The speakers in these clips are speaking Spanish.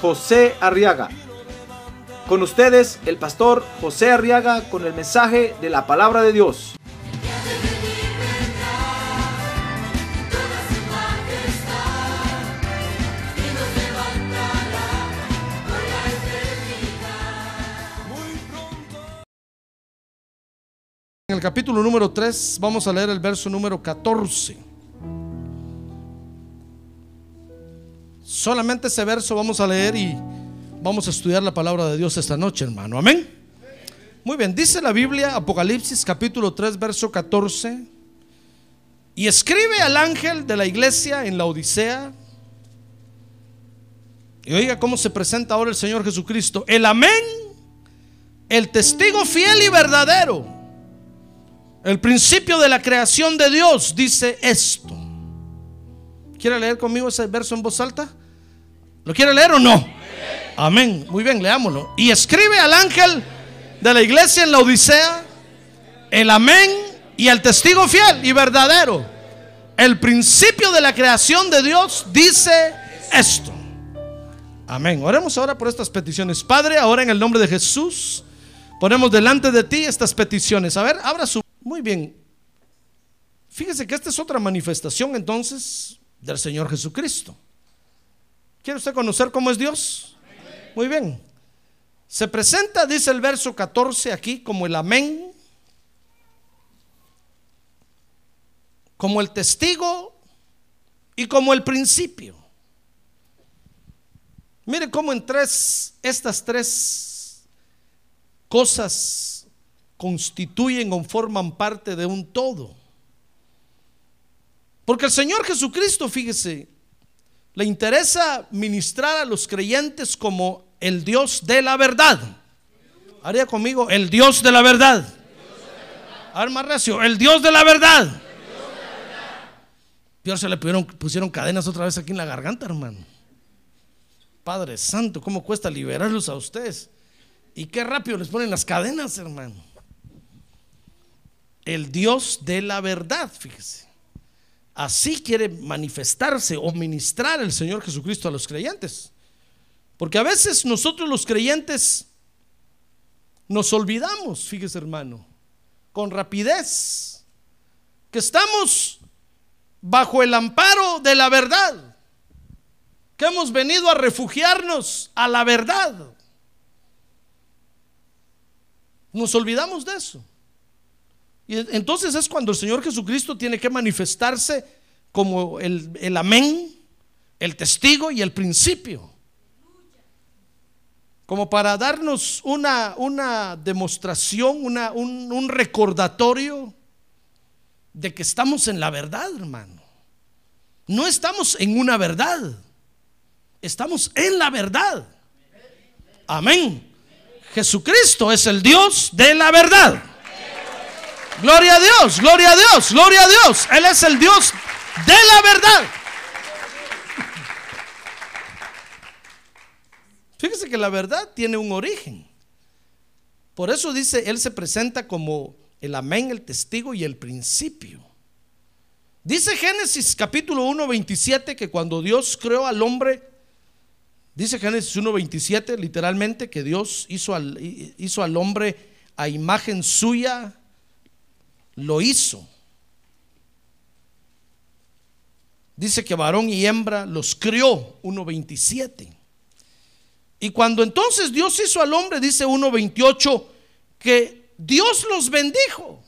José Arriaga. Con ustedes, el pastor José Arriaga con el mensaje de la palabra de Dios. En el capítulo número 3 vamos a leer el verso número 14. Solamente ese verso vamos a leer y vamos a estudiar la palabra de Dios esta noche, hermano. Amén. Muy bien, dice la Biblia, Apocalipsis capítulo 3, verso 14. Y escribe al ángel de la iglesia en la Odisea. Y oiga cómo se presenta ahora el Señor Jesucristo. El amén, el testigo fiel y verdadero el principio de la creación de Dios dice esto. ¿Quiere leer conmigo ese verso en voz alta? ¿Lo quiere leer o no? Amén. Muy bien, leámoslo. Y escribe al ángel de la iglesia en la Odisea el amén y el testigo fiel y verdadero. El principio de la creación de Dios dice esto. Amén. Oremos ahora por estas peticiones. Padre, ahora en el nombre de Jesús, ponemos delante de ti estas peticiones. A ver, abra su... Muy bien. Fíjese que esta es otra manifestación entonces del Señor Jesucristo. ¿Quiere usted conocer cómo es Dios? Muy bien. Se presenta, dice el verso 14 aquí, como el amén, como el testigo y como el principio. Mire cómo en tres, estas tres cosas constituyen o forman parte de un todo. Porque el Señor Jesucristo, fíjese, le interesa ministrar a los creyentes como el Dios de la verdad. Haría conmigo, el Dios de la verdad. Arma recio, el Dios de la verdad. Peor se le pusieron, pusieron cadenas otra vez aquí en la garganta, hermano. Padre Santo, ¿cómo cuesta liberarlos a ustedes? Y qué rápido les ponen las cadenas, hermano el Dios de la verdad, fíjese. Así quiere manifestarse o ministrar el Señor Jesucristo a los creyentes. Porque a veces nosotros los creyentes nos olvidamos, fíjese hermano, con rapidez, que estamos bajo el amparo de la verdad, que hemos venido a refugiarnos a la verdad. Nos olvidamos de eso. Y entonces es cuando el Señor Jesucristo tiene que manifestarse como el, amén, el testigo y el principio. Como para darnos una, una demostración, una, un, un recordatorio de que estamos en la verdad, hermano. No estamos en una verdad, estamos en la verdad. Amén. Jesucristo es el Dios de la verdad. Gloria a Dios, gloria a Dios, gloria a Dios. Él es el Dios de la verdad. Fíjese que la verdad tiene un origen. Por eso dice, Él se presenta como el amén, el testigo y el principio. Dice Génesis capítulo 1, 27 que cuando Dios creó al hombre, dice Génesis 1, 27 literalmente que Dios hizo al, hizo al hombre a imagen suya lo hizo. Dice que varón y hembra los crió, 1.27. Y cuando entonces Dios hizo al hombre, dice 1.28, que Dios los bendijo.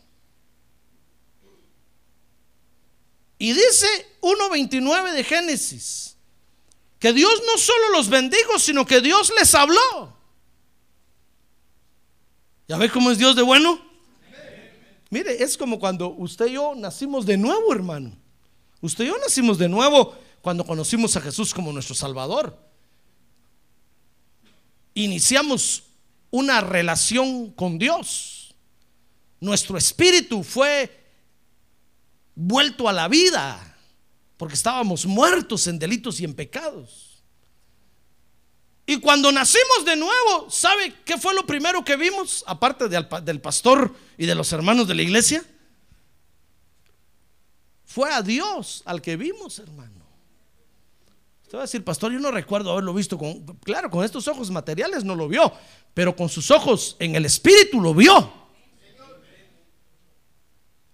Y dice 1.29 de Génesis, que Dios no solo los bendijo, sino que Dios les habló. ¿Ya ve cómo es Dios de bueno? Mire, es como cuando usted y yo nacimos de nuevo, hermano. Usted y yo nacimos de nuevo cuando conocimos a Jesús como nuestro Salvador. iniciamos una relación con Dios. Nuestro espíritu fue vuelto a la vida porque estábamos muertos en delitos y en pecados. Y cuando nacimos de nuevo, ¿sabe qué fue lo primero que vimos? Aparte del, pastor y de los hermanos de la iglesia. Fue a Dios al que vimos, hermano. Usted va a decir, pastor, yo no recuerdo haberlo visto con, claro, con estos ojos materiales no lo vio, pero con sus ojos en el espíritu lo vio.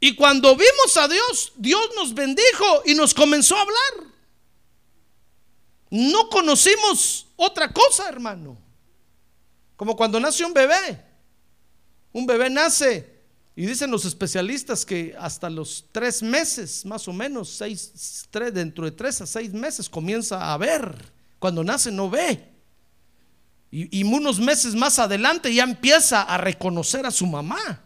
Y cuando vimos a Dios, Dios nos bendijo y nos comenzó a hablar. No conocimos otra cosa, hermano. Como cuando nace un bebé. Un bebé nace y dicen los especialistas que hasta los tres meses, más o menos, seis, tres, dentro de tres a seis meses, comienza a ver. Cuando nace no ve. Y, unos meses más adelante ya empieza a reconocer a su mamá.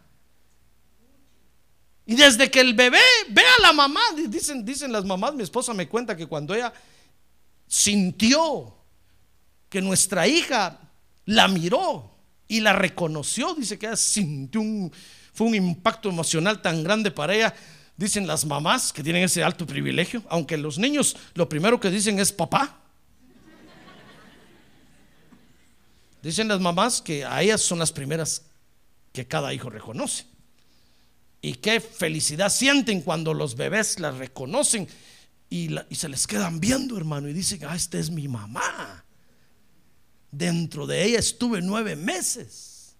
Y desde que el bebé ve a la mamá, dicen, dicen las mamás, mi esposa me cuenta que cuando ella sintió que nuestra hija la miró y la reconoció, dice que ella sintió un, fue un impacto emocional tan grande para ella. Dicen las mamás que tienen ese alto privilegio, aunque los niños lo primero que dicen es papá. Dicen las mamás que a ellas son las primeras que cada hijo reconoce. Y qué felicidad sienten cuando los bebés las reconocen y, se les quedan viendo, hermano, y dicen, ah, esta es mi mamá. Dentro de ella estuve nueve meses.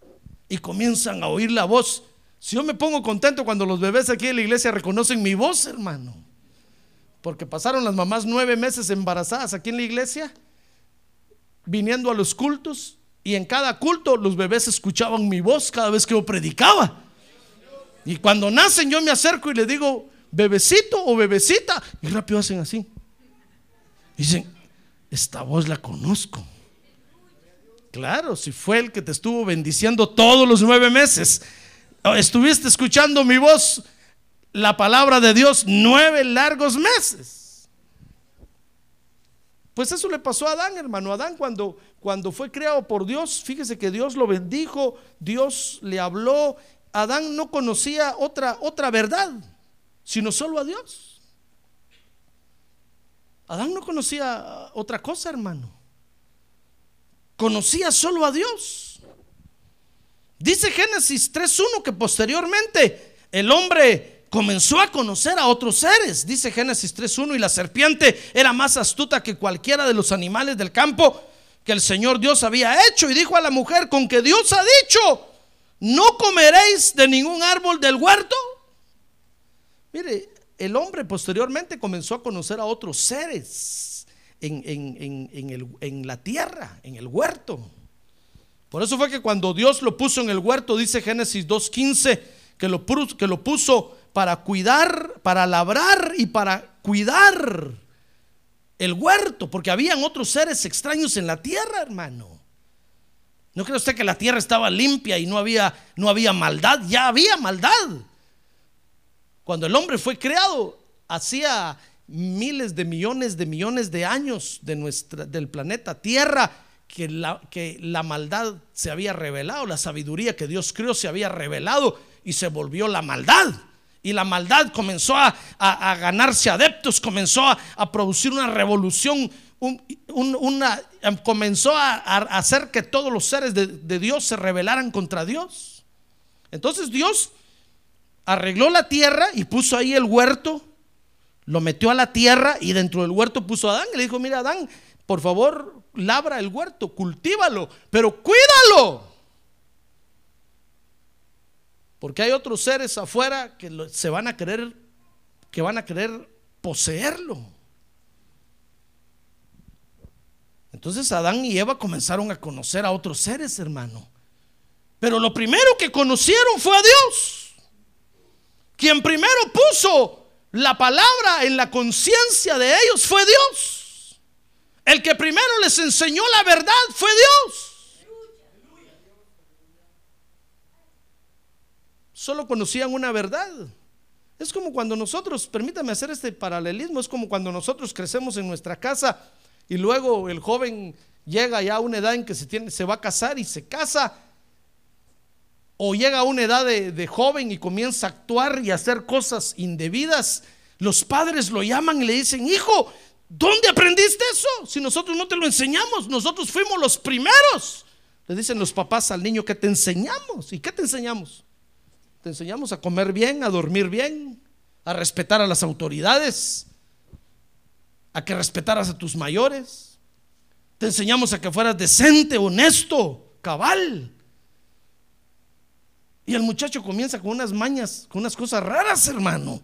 Y comienzan a oír la voz si yo me pongo contento cuando los bebés aquí en la iglesia reconocen mi voz, hermano. Porque pasaron las mamás nueve meses embarazadas aquí en la iglesia, viniendo a los cultos, y en cada culto los bebés escuchaban mi voz cada vez que yo predicaba. Y cuando nacen yo me acerco y le digo, bebecito o bebecita, y rápido hacen así. Dicen, esta voz la conozco. Claro, si fue el que te estuvo bendiciendo todos los nueve meses estuviste escuchando mi voz, la palabra de Dios, nueve largos meses. Pues eso le pasó a Adán, hermano. Adán cuando, cuando fue creado por Dios, fíjese que Dios lo bendijo, Dios le habló. Adán no conocía otra, otra verdad, sino solo a Dios. Adán no conocía otra cosa, hermano. Conocía solo a Dios. Dice Génesis 3.1 que posteriormente el hombre comenzó a conocer a otros seres. Dice Génesis 3.1 y la serpiente era más astuta que cualquiera de los animales del campo que el Señor Dios había hecho. Y dijo a la mujer, con que Dios ha dicho, no comeréis de ningún árbol del huerto. Mire, el hombre posteriormente comenzó a conocer a otros seres en, en la tierra, en el huerto. Por eso fue que cuando Dios lo puso en el huerto, dice Génesis 2.15, que lo, que lo puso para cuidar, para labrar y para cuidar el huerto, porque habían otros seres extraños en la tierra, hermano. ¿No cree usted que la tierra estaba limpia y no había, no había maldad? Ya había maldad. Cuando el hombre fue creado, hacía miles de millones de millones de años de nuestra, del planeta Tierra, que la, que la maldad se había revelado, la sabiduría que Dios creó se había revelado y se volvió la maldad. Y la maldad comenzó a, ganarse adeptos, comenzó a, producir una revolución, una, comenzó a, hacer que todos los seres de, de Dios se rebelaran contra Dios. Entonces Dios arregló la tierra y puso ahí el huerto, lo metió a la tierra y dentro del huerto puso a Adán y le dijo, mira Adán, por favor, labra el huerto, cultívalo, pero cuídalo. Porque hay otros seres afuera que se van a querer, que van a querer poseerlo. Entonces Adán y Eva comenzaron a conocer a otros seres, hermano. Pero lo primero que conocieron fue a Dios. Quien primero puso la palabra en la conciencia de ellos fue Dios. El que primero les enseñó la verdad fue Dios. Solo conocían una verdad. Es como cuando nosotros, permítame hacer este paralelismo, es como cuando nosotros crecemos en nuestra casa y luego el joven llega ya a una edad en que se, tiene, se va a casar y se casa, o llega a una edad de, de joven y comienza a actuar y a hacer cosas indebidas, los padres lo llaman y le dicen, hijo, ¿dónde aprendiste eso? Si nosotros no te lo enseñamos, nosotros fuimos los primeros. Le dicen los papás al niño que te enseñamos. ¿Y qué te enseñamos? Te enseñamos a comer bien, a dormir bien, a respetar a las autoridades, a que respetaras a tus mayores. Te enseñamos a que fueras decente, honesto, cabal. Y el muchacho comienza con unas mañas, con unas cosas raras, hermano.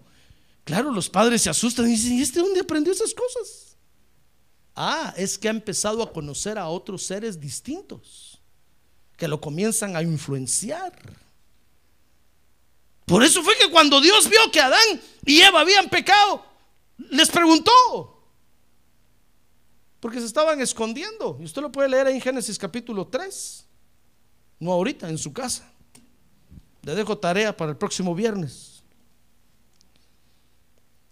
Claro, los padres se asustan y dicen, ¿y este dónde aprendió esas cosas? Ah, es que ha empezado a conocer a otros seres distintos, que lo comienzan a influenciar. Por eso fue que cuando Dios vio que Adán y Eva habían pecado, les preguntó, porque se estaban escondiendo. Y usted lo puede leer ahí en Génesis capítulo 3, no ahorita, en su casa. Le dejo tarea para el próximo viernes.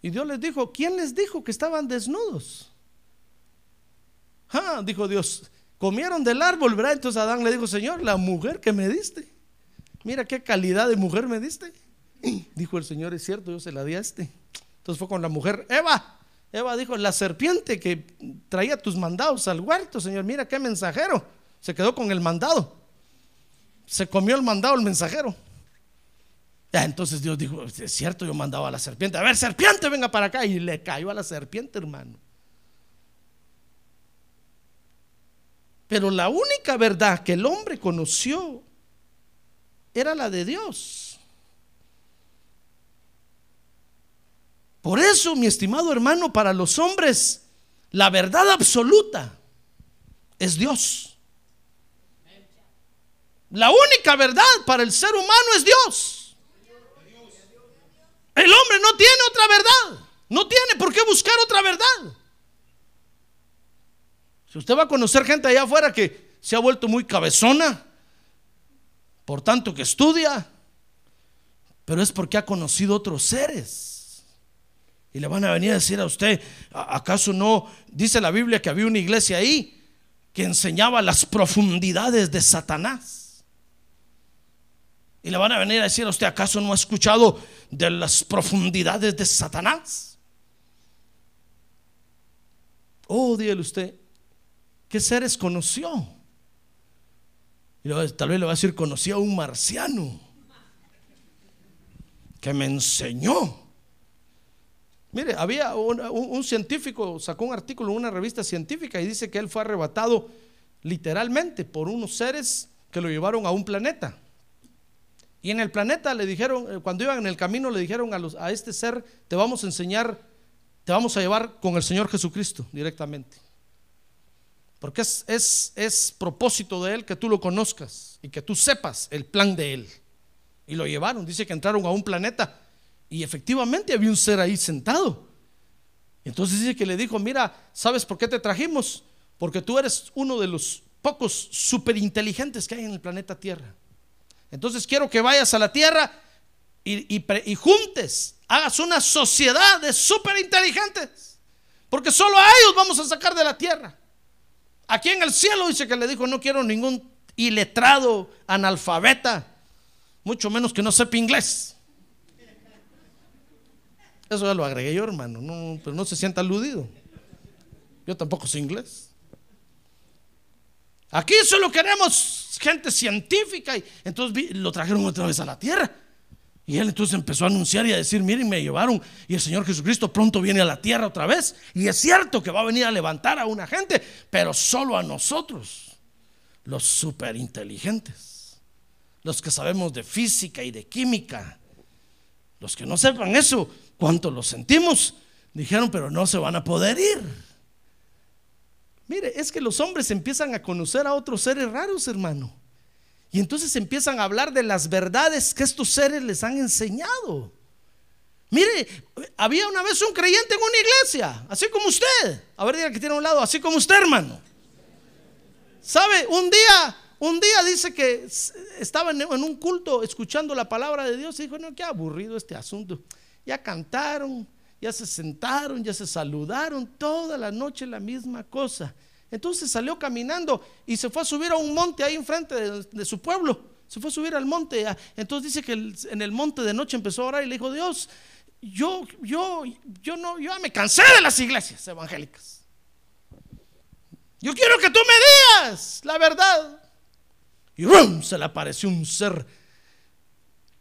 Y Dios les dijo, ¿quién les dijo que estaban desnudos? Ah, dijo Dios, comieron del árbol, ¿verdad? Entonces Adán le dijo, Señor, la mujer que me diste, mira qué calidad de mujer me diste. Dijo el Señor, es cierto, yo se la di a este. Entonces fue con la mujer, Eva. Eva dijo, la serpiente que traía tus mandados al huerto, Señor, mira qué mensajero. Se quedó con el mandado. Se comió el mandado el mensajero. Entonces Dios dijo, es cierto, yo mandaba a la serpiente. A ver, serpiente, venga para acá. Y le cayó a la serpiente, hermano. Pero la única verdad que el hombre conoció era la de Dios. Por eso, mi estimado hermano, para los hombres, la verdad absoluta es Dios. La única verdad para el ser humano es Dios. El hombre no tiene otra verdad. No tiene por qué buscar otra verdad. Si usted va a conocer gente allá afuera que se ha vuelto muy cabezona, por tanto que estudia, pero es porque ha conocido otros seres. Y le van a venir a decir a usted, ¿acaso no dice la Biblia que había una iglesia ahí que enseñaba las profundidades de Satanás? Y le van a venir a decir a usted, ¿acaso no ha escuchado de las profundidades de Satanás? Oh, dígale usted, ¿qué seres conoció? Y tal vez le va a decir, conocí a un marciano que me enseñó Mire, había un, científico, sacó un artículo en una revista científica y dice que él fue arrebatado literalmente por unos seres que lo llevaron a un planeta. Y en el planeta le dijeron, eh, cuando iban en el camino, le dijeron a, los, a este ser, te vamos a enseñar, te vamos a llevar con el Señor Jesucristo directamente. Porque es, es, es propósito de Él que tú lo conozcas y que tú sepas el plan de Él. Y lo llevaron, dice que entraron a un planeta y efectivamente había un ser ahí sentado. Entonces dice que le dijo, mira, ¿sabes por qué te trajimos? Porque tú eres uno de los pocos superinteligentes que hay en el planeta Tierra. Entonces quiero que vayas a la Tierra y, juntes, hagas una sociedad de superinteligentes. Porque solo a ellos vamos a sacar de la Tierra. Aquí en el cielo dice que le dijo, no quiero ningún iletrado, analfabeta, mucho menos que no sepa inglés. Eso ya lo agregué yo, hermano. No, pero no se sienta aludido. Yo tampoco sé inglés. Aquí solo queremos gente científica. Y entonces lo trajeron otra vez a la tierra. Y él entonces empezó a anunciar y a decir, miren, me llevaron y el Señor Jesucristo pronto viene a la tierra otra vez. Y es cierto que va a venir a levantar a una gente, pero solo a nosotros, los superinteligentes, los que sabemos de física y de química. Los que no sepan eso, cuánto lo sentimos. Dijeron, pero no se van a poder ir. Mire, es que los hombres empiezan a conocer a otros seres raros, hermano. Y entonces empiezan a hablar de las verdades que estos seres les han enseñado. Mire, había una vez un creyente en una iglesia, así como usted. A ver, diga que tiene a un lado, así como usted, hermano. ¿Sabe? Un día, un día dice que estaba en un culto escuchando la palabra de Dios y dijo, no, qué aburrido este asunto ya cantaron, ya se sentaron, ya se saludaron, toda la noche la misma cosa. Entonces salió caminando y se fue a subir a un monte ahí enfrente de, su pueblo. Se fue a subir al monte. Entonces dice que en el monte de noche empezó a orar y le dijo, Dios, yo, yo, yo no, yo me cansé de las iglesias evangélicas. Yo quiero que tú me digas la verdad. Y ¡rum! se le apareció un ser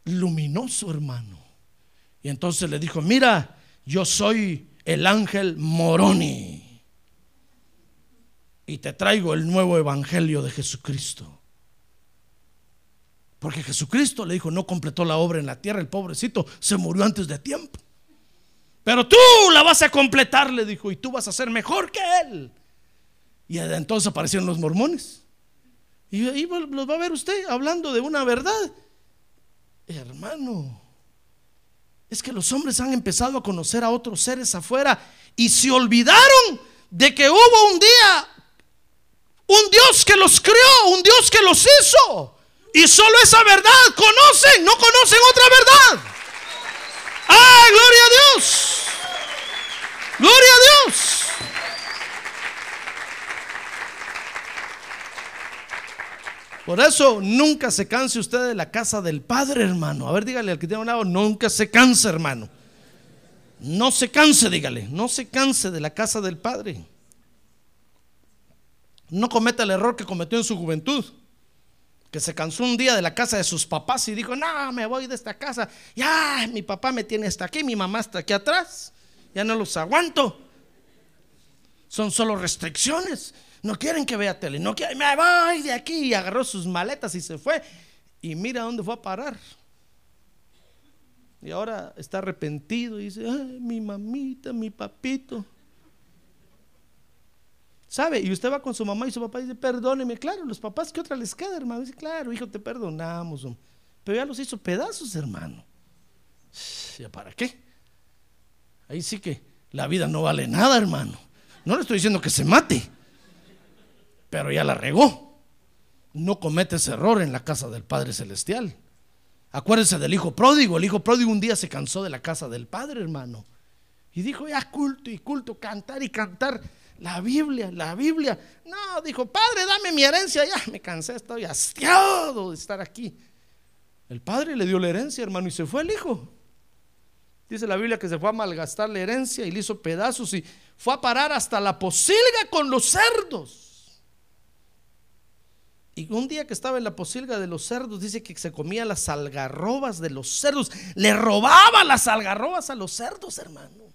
luminoso, hermano. Y entonces le dijo, mira, yo soy el ángel Moroni. Y te traigo el nuevo evangelio de Jesucristo. Porque Jesucristo le dijo, no completó la obra en la tierra, el pobrecito se murió antes de tiempo. Pero tú la vas a completar, le dijo, y tú vas a ser mejor que él. Y entonces aparecieron los mormones. Y ahí los va a ver usted hablando de una verdad. Hermano, es que los hombres han empezado a conocer a otros seres afuera y se olvidaron de que hubo un día un Dios que los creó, un Dios que los hizo. Y solo esa verdad conocen, no conocen otra verdad. ¡Ah, gloria a Dios! ¡Gloria a Dios! Por eso nunca se canse usted de la casa del Padre, hermano. A ver, dígale al que tiene un lado, nunca se canse, hermano. No se canse, dígale, no se canse de la casa del Padre. No cometa el error que cometió en su juventud. Que se cansó un día de la casa de sus papás y dijo, no, me voy de esta casa. Ya, mi papá me tiene hasta aquí, mi mamá está aquí atrás. Ya no los aguanto. Son solo restricciones. No quieren que vea tele. No quieren, me voy de aquí. Y agarró sus maletas y se fue. Y mira dónde fue a parar. Y ahora está arrepentido y dice, ay, mi mamita, mi papito. ¿Sabe? Y usted va con su mamá y su papá dice, perdóneme. Claro, los papás, ¿qué otra les queda, hermano? Dice, claro, hijo, te perdonamos. hombre". Pero ya los hizo pedazos, hermano. ¿Ya para qué? Ahí sí que la vida no vale nada, hermano. No le estoy diciendo que se mate, pero ya la regó. No comete ese error en la casa del Padre Celestial. Acuérdense del hijo pródigo. El hijo pródigo un día se cansó de la casa del Padre, hermano. Y dijo, ya culto y culto, cantar y cantar la Biblia, la Biblia. No, dijo, Padre, dame mi herencia. Ya me cansé, estoy hastiado de estar aquí. El Padre le dio la herencia, hermano, y se fue el hijo. Dice la Biblia que se fue a malgastar la herencia y le hizo pedazos y fue a parar hasta la posilga con los cerdos. Y un día que estaba en la posilga de los cerdos, dice que se comía las algarrobas de los cerdos. Le robaba las algarrobas a los cerdos, hermano.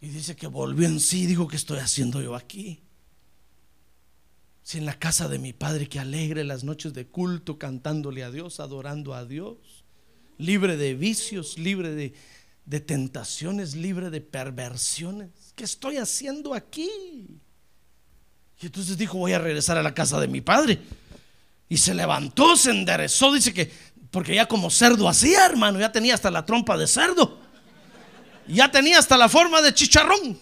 Y dice que volvió en sí, dijo, ¿qué estoy haciendo yo aquí? Si en la casa de mi padre que alegre las noches de culto, cantándole a Dios, adorando a Dios, libre de vicios, libre de, de tentaciones, libre de perversiones. ¿Qué estoy haciendo aquí? Y entonces dijo, voy a regresar a la casa de mi padre. Y se levantó, se enderezó, dice que, porque ya como cerdo hacía, hermano, ya tenía hasta la trompa de cerdo. Ya tenía hasta la forma de chicharrón.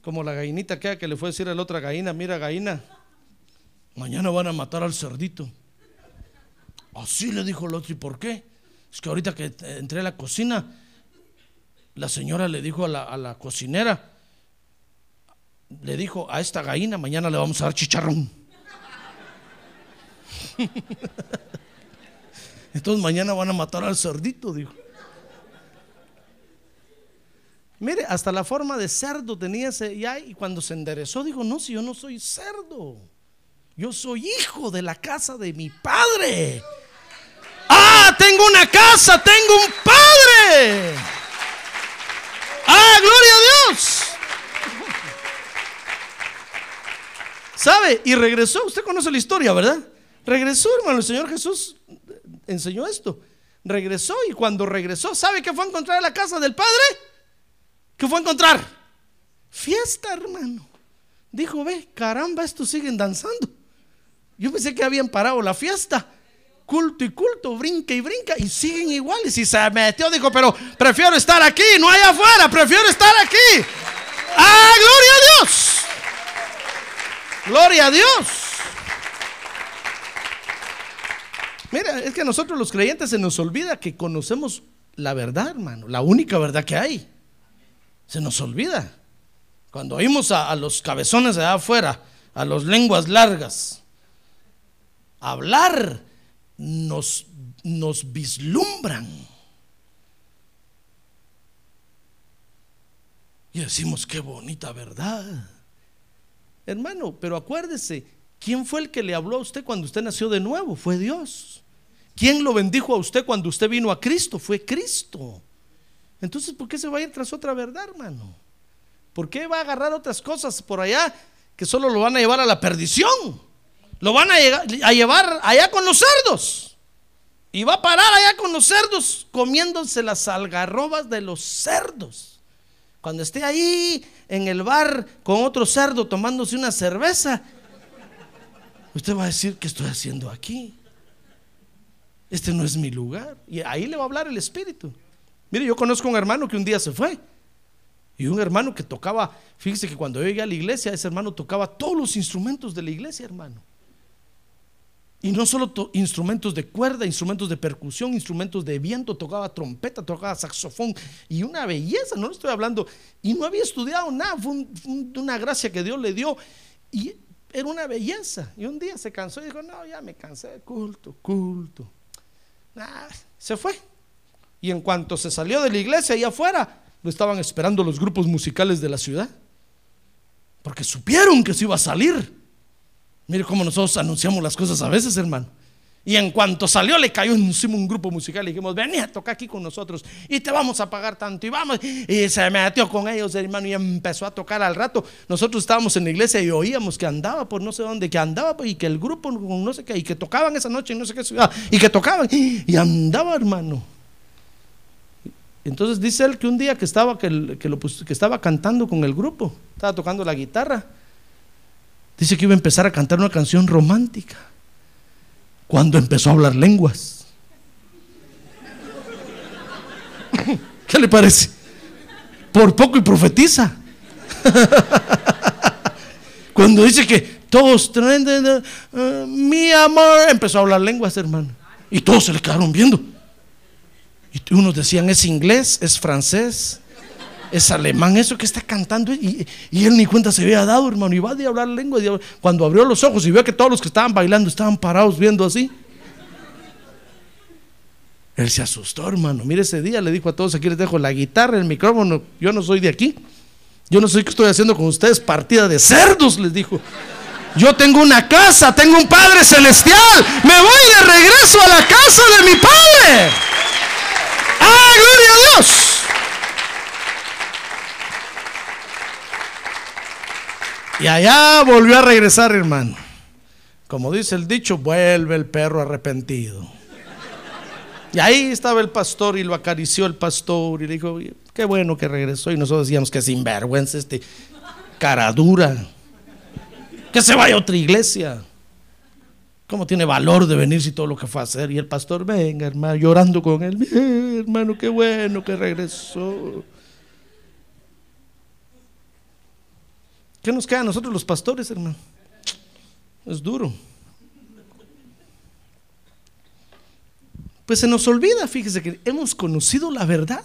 Como la gallinita que, le fue a decir a la otra gallina, mira gallina, mañana van a matar al cerdito. Así le dijo el otro, ¿y por qué? Es que ahorita que entré a la cocina, la señora le dijo a la, a la cocinera, le dijo a esta gallina, mañana le vamos a dar chicharrón. Entonces mañana van a matar al cerdito, dijo. Mire, hasta la forma de cerdo tenía ese ya y cuando se enderezó dijo, no, si yo no soy cerdo, yo soy hijo de la casa de mi padre. Ah, tengo una casa, tengo un padre. Ah, gloria a Dios. ¿Sabe? Y regresó, usted conoce la historia, ¿verdad? Regresó, hermano, el Señor Jesús enseñó esto. Regresó y cuando regresó, ¿sabe qué fue a encontrar en la casa del Padre? ¿Qué fue a encontrar? Fiesta, hermano. Dijo, ve, caramba, estos siguen danzando. Yo pensé que habían parado la fiesta. Culto y culto, brinca y brinca y siguen iguales. Y se metió, dijo, pero prefiero estar aquí, no allá afuera, prefiero estar aquí. ¡Ah, gloria a Dios! Gloria a Dios. Vea, es que a nosotros los creyentes se nos olvida que conocemos la verdad, hermano, la única verdad que hay. Se nos olvida. Cuando oímos a, a los cabezones de allá afuera, a los lenguas largas, hablar, nos, nos vislumbran. Y decimos, qué bonita verdad. Hermano, pero acuérdese, ¿quién fue el que le habló a usted cuando usted nació de nuevo? Fue Dios. ¿Quién lo bendijo a usted cuando usted vino a Cristo? Fue Cristo. Entonces, ¿por qué se va a ir tras otra verdad, hermano? ¿Por qué va a agarrar otras cosas por allá que solo lo van a llevar a la perdición? Lo van a, llevar allá con los cerdos. Y va a parar allá con los cerdos comiéndose las algarrobas de los cerdos. Cuando esté ahí en el bar con otro cerdo tomándose una cerveza, usted va a decir, ¿qué estoy haciendo aquí? Este no es mi lugar. Y ahí le va a hablar el Espíritu. Mire, yo conozco un hermano que un día se fue. Y un hermano que tocaba, fíjese que cuando yo llegué a la iglesia, ese hermano tocaba todos los instrumentos de la iglesia, hermano. Y no solo instrumentos de cuerda, instrumentos de percusión, instrumentos de viento, tocaba trompeta, tocaba saxofón y una belleza, no le estoy hablando. Y no había estudiado nada, fue, una gracia que Dios le dio y era una belleza. Y un día se cansó y dijo, no, ya me cansé culto, culto. se fue. Y en cuanto se salió de la iglesia, allá afuera, lo estaban esperando los grupos musicales de la ciudad. Porque supieron que se iba a salir. Mire cómo nosotros anunciamos las cosas a veces, hermano. Y en cuanto salió, le cayó encima un grupo musical y dijimos, vení a tocar aquí con nosotros y te vamos a pagar tanto. Y vamos. Y se metió con ellos, hermano, y empezó a tocar al rato. Nosotros estábamos en la iglesia y oíamos que andaba por no sé dónde, que andaba y que el grupo no sé qué, y que tocaban esa noche en no sé qué ciudad, y que tocaban, y andaba, hermano. Entonces dice él que un día que estaba, que estaba cantando con el grupo, estaba tocando la guitarra Dice que iba a empezar a cantar una canción romántica. Cuando empezó a hablar lenguas. ¿Qué le parece? Por poco y profetiza. Cuando dice que todos traen uh, mi amor, empezó a hablar lenguas, hermano. Y todos se le quedaron viendo. Y unos decían, es inglés, es francés, es alemán eso que está cantando y, él ni cuenta se había dado, hermano, y va a hablar lengua. cuando abrió los ojos y vio que todos los que estaban bailando estaban parados viendo así. Él se asustó, hermano. Mire, ese día le dijo a todos, aquí les dejo la guitarra, el micrófono, yo no soy de aquí. Yo no sé qué estoy haciendo con ustedes, partida de cerdos, les dijo. Yo tengo una casa, tengo un Padre celestial. Me voy de regreso a la casa de mi Padre. ¡Ah, gloria a Dios! Y allá volvió a regresar, hermano. Como dice el dicho, vuelve el perro arrepentido. Y ahí estaba el pastor y lo acarició el pastor y le dijo, qué bueno que regresó. Y nosotros decíamos que sinvergüenza este cara dura. Que se vaya a otra iglesia. ¿Cómo tiene valor de venir si todo lo que fue a hacer? Y el pastor, venga, hermano, llorando con él. hermano, qué bueno que regresó. ¿Qué nos queda a nosotros los pastores, hermano? Es duro. Pues se nos olvida, fíjese que hemos conocido la verdad.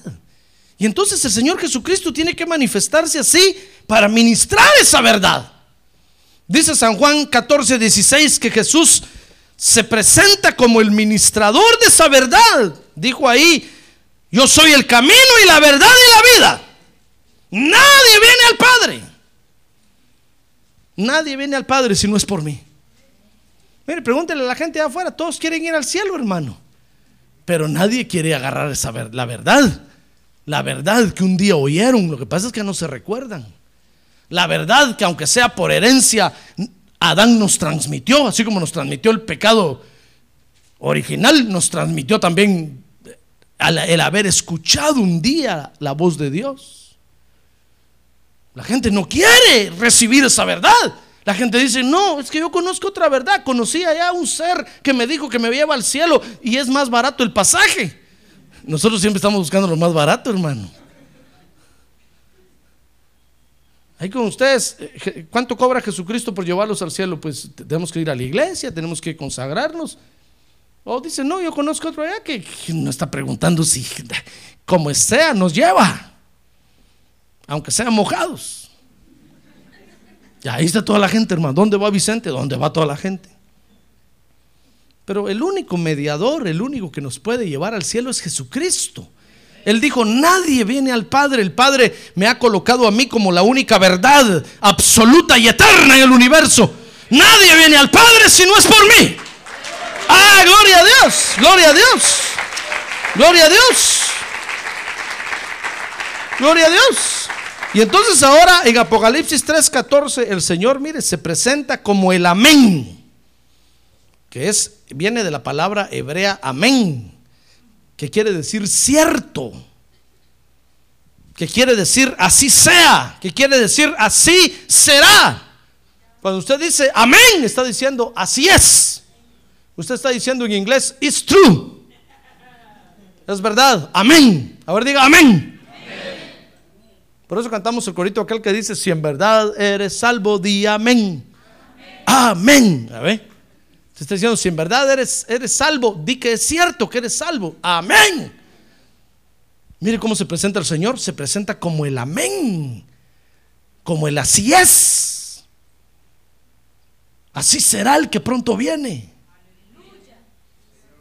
Y entonces el Señor Jesucristo tiene que manifestarse así para ministrar esa verdad. Dice San Juan 14, 16 que Jesús se presenta como el ministrador de esa verdad. Dijo ahí, yo soy el camino y la verdad y la vida. Nadie viene al Padre Nadie viene al Padre si no es por mí. Mire, pregúntele a la gente de afuera, todos quieren ir al cielo, hermano. Pero nadie quiere agarrar esa la verdad. La verdad que un día oyeron, lo que pasa es que no se recuerdan. La verdad que aunque sea por herencia, Adán nos transmitió, así como nos transmitió el pecado original, nos transmitió también el haber escuchado un día la voz de Dios. La gente no quiere recibir esa verdad. La gente dice, no, es que yo conozco otra verdad. Conocí allá un ser que me dijo que me lleva al cielo y es más barato el pasaje. Nosotros siempre estamos buscando lo más barato, hermano. Ahí con ustedes, eh, ¿cuánto cobra Jesucristo por llevarlos al cielo? Pues tenemos que ir a la iglesia, tenemos que consagrarnos. O dice, no, yo conozco otro allá que, que no está preguntando si, como sea, nos lleva. Aunque sean mojados. Y ahí está toda la gente, hermano. ¿Dónde va Vicente? ¿Dónde va toda la gente? Pero el único mediador, el único que nos puede llevar al cielo es Jesucristo. Él dijo, nadie viene al Padre. El Padre me ha colocado a mí como la única verdad absoluta y eterna en el universo. Nadie viene al Padre si no es por mí. Ah, gloria a Dios, gloria a Dios, gloria a Dios, gloria a Dios. Y entonces ahora en Apocalipsis 3:14 el Señor, mire, se presenta como el amén, que es viene de la palabra hebrea amén, que quiere decir cierto, que quiere decir así sea, que quiere decir así será. Cuando usted dice amén, está diciendo así es. Usted está diciendo en inglés, it's true. Es verdad, amén. Ahora diga amén. Por eso cantamos el corito aquel que dice, si en verdad eres salvo, di amén. Amén. A ver. Se está diciendo, si en verdad eres, eres salvo, di que es cierto que eres salvo. Amén. Mire cómo se presenta el Señor. Se presenta como el amén. Como el así es. Así será el que pronto viene.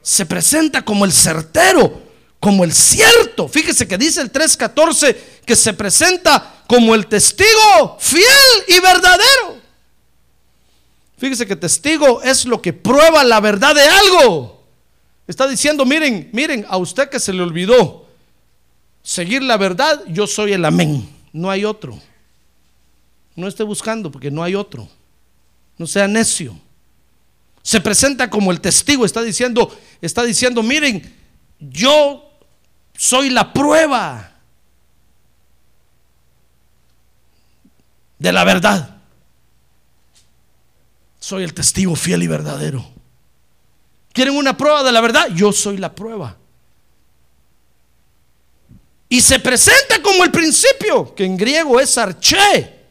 Se presenta como el certero, como el cierto. Fíjese que dice el 3.14 que se presenta como el testigo fiel y verdadero. Fíjese que testigo es lo que prueba la verdad de algo. Está diciendo, miren, miren, a usted que se le olvidó seguir la verdad, yo soy el amén. No hay otro. No esté buscando porque no hay otro. No sea necio. Se presenta como el testigo, está diciendo, está diciendo, miren, yo soy la prueba de la verdad. Soy el testigo fiel y verdadero. ¿Quieren una prueba de la verdad? Yo soy la prueba. Y se presenta como el principio, que en griego es arché,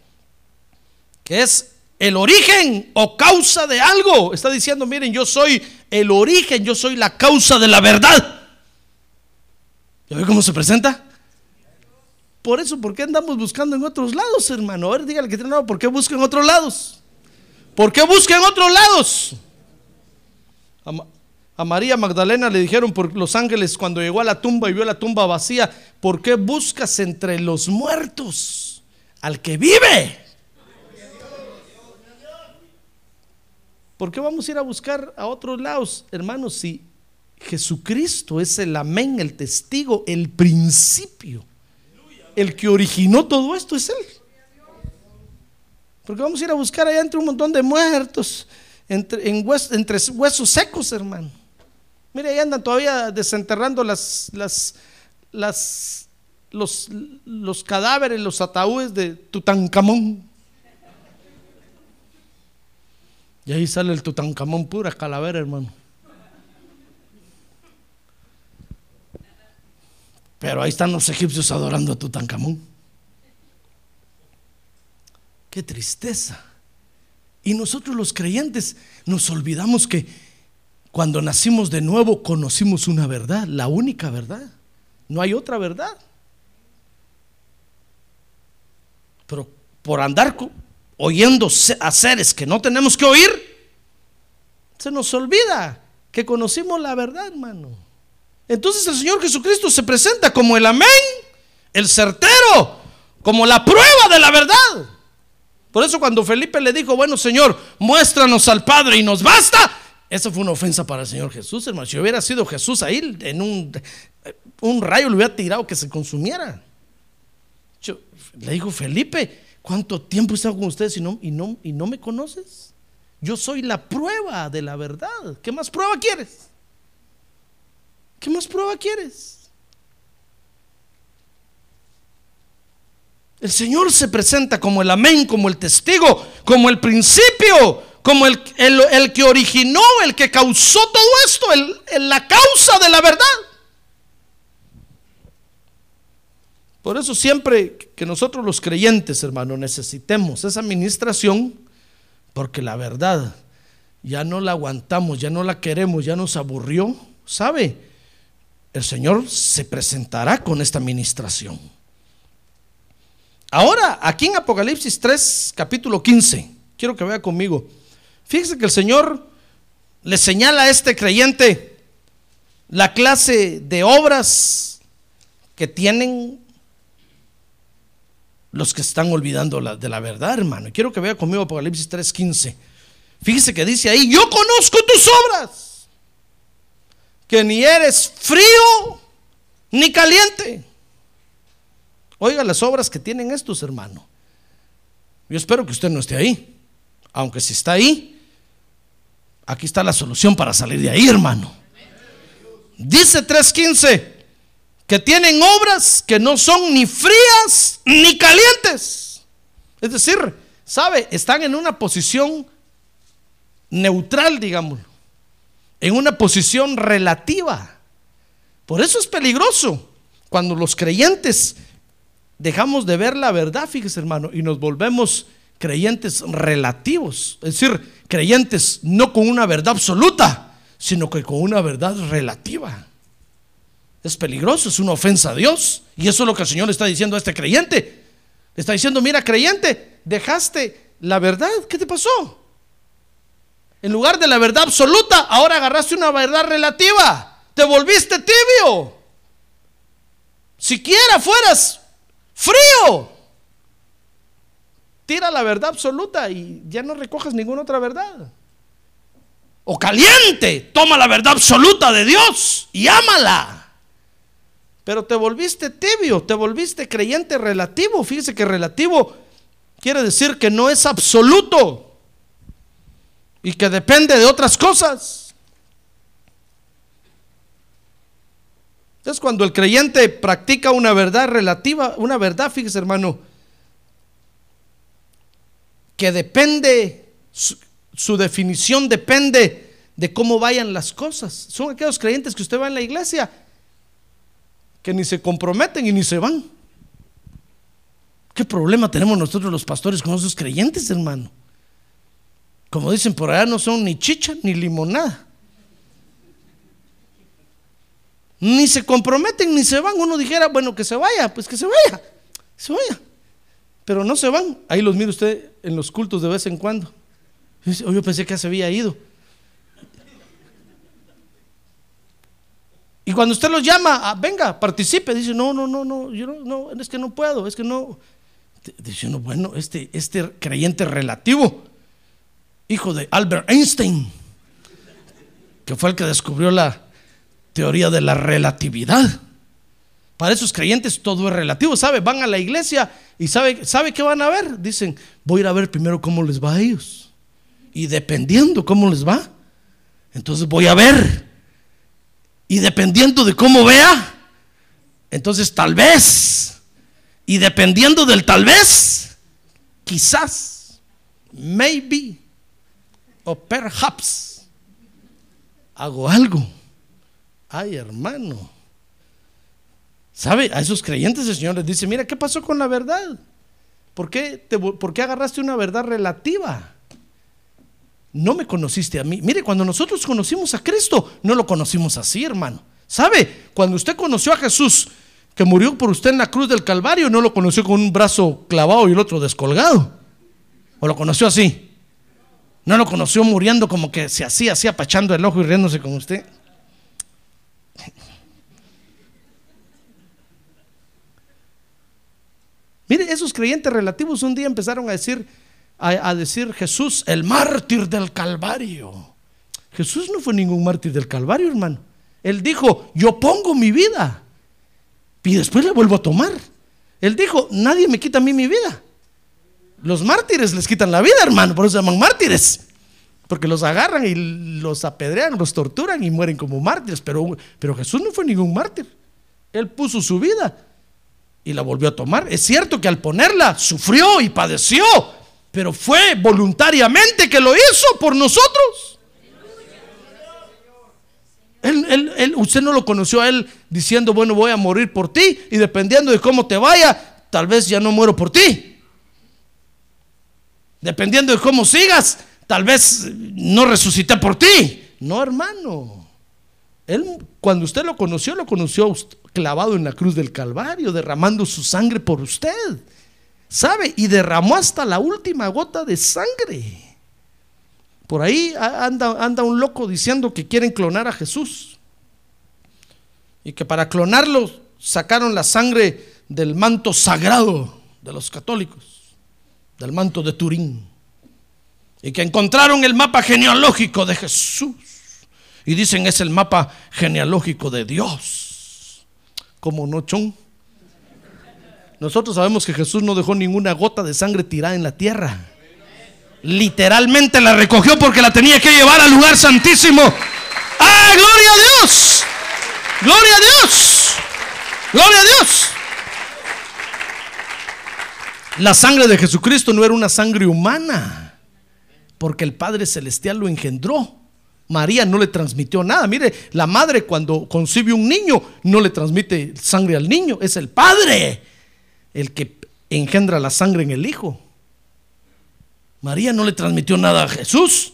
que es el origen o causa de algo. Está diciendo, miren, yo soy el origen, yo soy la causa de la verdad. ¿Ya ve cómo se presenta? Por eso, ¿por qué andamos buscando en otros lados, hermano? A ver, dígale que tiene nada, ¿por qué busca en otros lados? ¿Por qué busca en otros lados? A, a, María Magdalena le dijeron por los ángeles cuando llegó a la tumba y vio la tumba vacía, ¿por qué buscas entre los muertos al que vive? ¿Por qué vamos a ir a buscar a otros lados, hermanos, si Jesucristo es el amén, el testigo, el principio? El que originó todo esto es Él. Porque vamos a ir a buscar allá entre un montón de muertos, entre, en entre huesos secos, hermano. Mire, ahí andan todavía desenterrando las, los, los cadáveres, los ataúdes de Tutankamón. Y ahí sale el Tutankamón, pura calavera, hermano. Pero ahí están los egipcios adorando a Tutankamón. Qué tristeza. Y nosotros los creyentes nos olvidamos que cuando nacimos de nuevo conocimos una verdad, la única verdad. No hay otra verdad. Pero por andar oyendo a seres que no tenemos que oír, se nos olvida que conocimos la verdad, hermano. Entonces el Señor Jesucristo se presenta como el amén, el certero, como la prueba de la verdad. Por eso cuando Felipe le dijo, bueno Señor, muéstranos al Padre y nos basta, esa fue una ofensa para el Señor Jesús, hermano. Si hubiera sido Jesús ahí, en un, un rayo le hubiera tirado que se consumiera. Yo, le dijo, Felipe, ¿cuánto tiempo he estado con ustedes y no, y, no, y no me conoces? Yo soy la prueba de la verdad. ¿Qué más prueba quieres? ¿Qué más prueba quieres? El Señor se presenta como el amén, como el testigo, como el principio, como el, el, que originó, el que causó todo esto, el, la causa de la verdad. Por eso siempre que nosotros los creyentes, hermano, necesitemos esa administración, porque la verdad ya no la aguantamos, ya no la queremos, ya nos aburrió, ¿sabe? El Señor se presentará con esta ministración. Ahora, aquí en Apocalipsis 3, capítulo 15, quiero que vea conmigo. Fíjese que el Señor le señala a este creyente la clase de obras que tienen los que están olvidando la- de la verdad, hermano. Quiero que vea conmigo Apocalipsis 3:15. Fíjese que dice ahí, yo conozco tus obras, que ni eres frío ni caliente. Oiga las obras que tienen estos, hermano. Yo espero que usted no esté ahí. Aunque si está ahí, aquí está la solución para salir de ahí, hermano. Dice 3.15 que tienen obras que no son ni frías ni calientes. Es decir, ¿sabe? Están en una posición neutral, digámoslo. En una posición relativa. Por eso es peligroso cuando los creyentes dejamos de ver la verdad, fíjese hermano, y nos volvemos creyentes relativos, es decir, creyentes no con una verdad absoluta, sino que con una verdad relativa. Es peligroso, es una ofensa a Dios, y eso es lo que el Señor le está diciendo a este creyente. Le está diciendo, mira creyente, dejaste la verdad, ¿qué te pasó? En lugar de la verdad absoluta, ahora agarraste una verdad relativa, te volviste tibio. Siquiera fueras frío. Tira la verdad absoluta y ya no recoges ninguna otra verdad. O caliente, toma la verdad absoluta de Dios y ámala. Pero te volviste tibio, te volviste creyente relativo. Fíjese que relativo quiere decir que no es absoluto y que depende de otras cosas. Entonces cuando el creyente practica una verdad relativa, una verdad, fíjese hermano, que depende, su, su definición depende de cómo vayan las cosas. Son aquellos creyentes que usted va en la iglesia que ni se comprometen y ni se van. ¿Qué problema tenemos nosotros los pastores con esos creyentes, hermano? Como dicen por allá, no son ni chicha ni limonada. Ni se comprometen ni se van. Uno dijera, bueno, que se vaya, pues que se vaya, se vaya. Pero no se van. Ahí los mira usted en los cultos de vez en cuando. "Oh, yo pensé que ya se había ido. Y cuando usted los llama, a, venga, participe, dice, no, no, no, no, yo no, no, es que no puedo, es que no. Dice uno, bueno, este, este creyente relativo, hijo de Albert Einstein, que fue el que descubrió la teoría de la relatividad. Para esos creyentes todo es relativo, ¿sabe? Van a la iglesia y ¿sabe, ¿sabe qué van a ver? Dicen, voy a ir a ver primero cómo les va a ellos. Y dependiendo cómo les va, entonces voy a ver. Y dependiendo de cómo vea, entonces tal vez. Y dependiendo del tal vez, quizás, maybe, o perhaps, hago algo. Ay, hermano. ¿Sabe? A esos creyentes el Señor les dice, mira, ¿qué pasó con la verdad? ¿Por qué, te, ¿Por qué agarraste una verdad relativa? No me conociste a mí. Mire, cuando nosotros conocimos a Cristo, no lo conocimos así, hermano. ¿Sabe? Cuando usted conoció a Jesús, que murió por usted en la cruz del Calvario, no lo conoció con un brazo clavado y el otro descolgado. ¿O lo conoció así? No lo conoció muriendo como que se hacía así, apachando el ojo y riéndose con usted. Mire, esos creyentes relativos un día empezaron a decir, a, a, decir Jesús, el mártir del Calvario. Jesús no fue ningún mártir del Calvario, hermano. Él dijo, yo pongo mi vida y después la vuelvo a tomar. Él dijo, nadie me quita a mí mi vida. Los mártires les quitan la vida, hermano, por eso se llaman mártires. Porque los agarran y los apedrean, los torturan y mueren como mártires. Pero, pero Jesús no fue ningún mártir. Él puso su vida y la volvió a tomar. Es cierto que al ponerla sufrió y padeció, pero fue voluntariamente que lo hizo por nosotros. Él, él, él, usted no lo conoció a él diciendo, bueno, voy a morir por ti y dependiendo de cómo te vaya, tal vez ya no muero por ti. Dependiendo de cómo sigas, tal vez no resucité por ti. No, hermano. Él, cuando usted lo conoció, lo conoció clavado en la cruz del Calvario, derramando su sangre por usted. ¿Sabe? Y derramó hasta la última gota de sangre. Por ahí anda, anda un loco diciendo que quieren clonar a Jesús. Y que para clonarlo sacaron la sangre del manto sagrado de los católicos, del manto de Turín. Y que encontraron el mapa genealógico de Jesús. Y dicen es el mapa genealógico de Dios. Como no, chon. Nosotros sabemos que Jesús no dejó ninguna gota de sangre tirada en la tierra. Literalmente la recogió porque la tenía que llevar al lugar santísimo. ¡Ah, gloria a Dios! ¡Gloria a Dios! ¡Gloria a Dios! La sangre de Jesucristo no era una sangre humana, porque el Padre Celestial lo engendró. María no le transmitió nada. Mire, la madre cuando concibe un niño no le transmite sangre al niño, es el Padre el que engendra la sangre en el Hijo. María no le transmitió nada a Jesús.